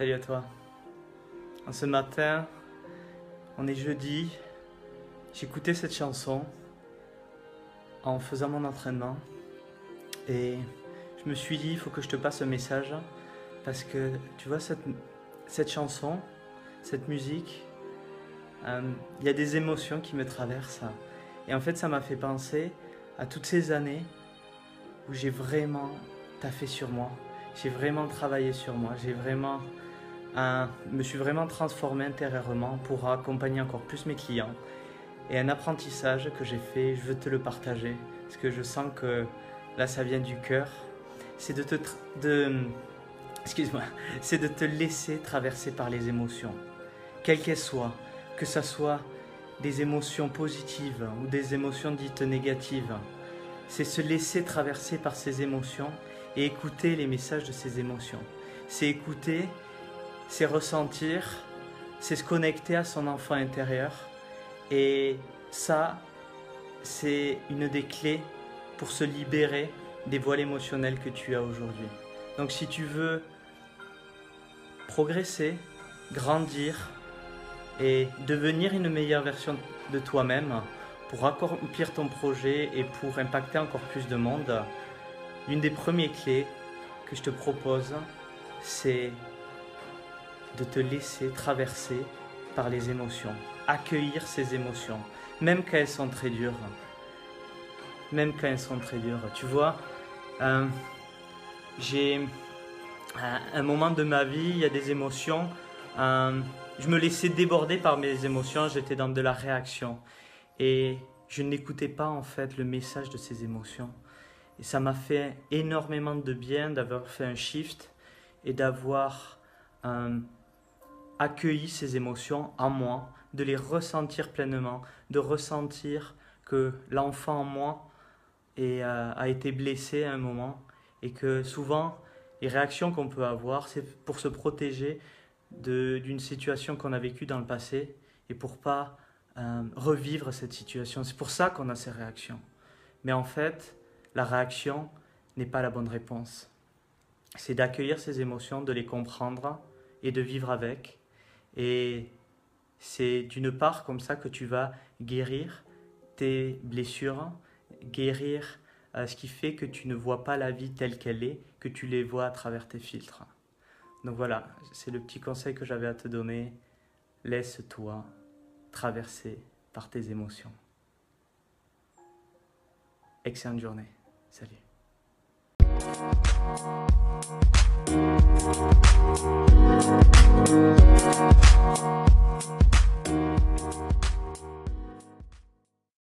Salut à toi. Ce matin, on est jeudi, j'écoutais cette chanson en faisant mon entraînement et je me suis dit, il faut que je te passe un message parce que tu vois, cette, cette chanson, cette musique, euh, il y a des émotions qui me traversent. Et en fait, ça m'a fait penser à toutes ces années où j'ai vraiment taffé sur moi, j'ai vraiment travaillé sur moi, j'ai vraiment me suis vraiment transformé intérieurement pour accompagner encore plus mes clients. Et un apprentissage que j'ai fait, je veux te le partager, parce que je sens que là ça vient du cœur, c'est de te... Excuse-moi, c'est de te laisser traverser par les émotions, quelles qu'elles soient, que ce soit des émotions positives ou des émotions dites négatives. C'est se laisser traverser par ces émotions et écouter les messages de ces émotions. C'est écouter c'est ressentir, c'est se connecter à son enfant intérieur. Et ça, c'est une des clés pour se libérer des voiles émotionnelles que tu as aujourd'hui. Donc si tu veux progresser, grandir et devenir une meilleure version de toi-même pour accomplir ton projet et pour impacter encore plus de monde, une des premières clés que je te propose, c'est de te laisser traverser par les émotions, accueillir ces émotions, même quand elles sont très dures. Même quand elles sont très dures. Tu vois, euh, j'ai un moment de ma vie, il y a des émotions. Euh, je me laissais déborder par mes émotions, j'étais dans de la réaction. Et je n'écoutais pas en fait le message de ces émotions. Et ça m'a fait énormément de bien d'avoir fait un shift et d'avoir euh, accueilli ces émotions en moi, de les ressentir pleinement, de ressentir que l'enfant en moi euh, a été blessé à un moment et que souvent les réactions qu'on peut avoir, c'est pour se protéger d'une situation qu'on a vécue dans le passé et pour pas euh, revivre cette situation. C'est pour ça qu'on a ces réactions. Mais en fait, la réaction n'est pas la bonne réponse. C'est d'accueillir ces émotions, de les comprendre et de vivre avec et c'est d'une part comme ça que tu vas guérir tes blessures, guérir euh, ce qui fait que tu ne vois pas la vie telle qu'elle est, que tu les vois à travers tes filtres. Donc voilà, c'est le petit conseil que j'avais à te donner. Laisse-toi traverser par tes émotions. Excellente journée. Salut.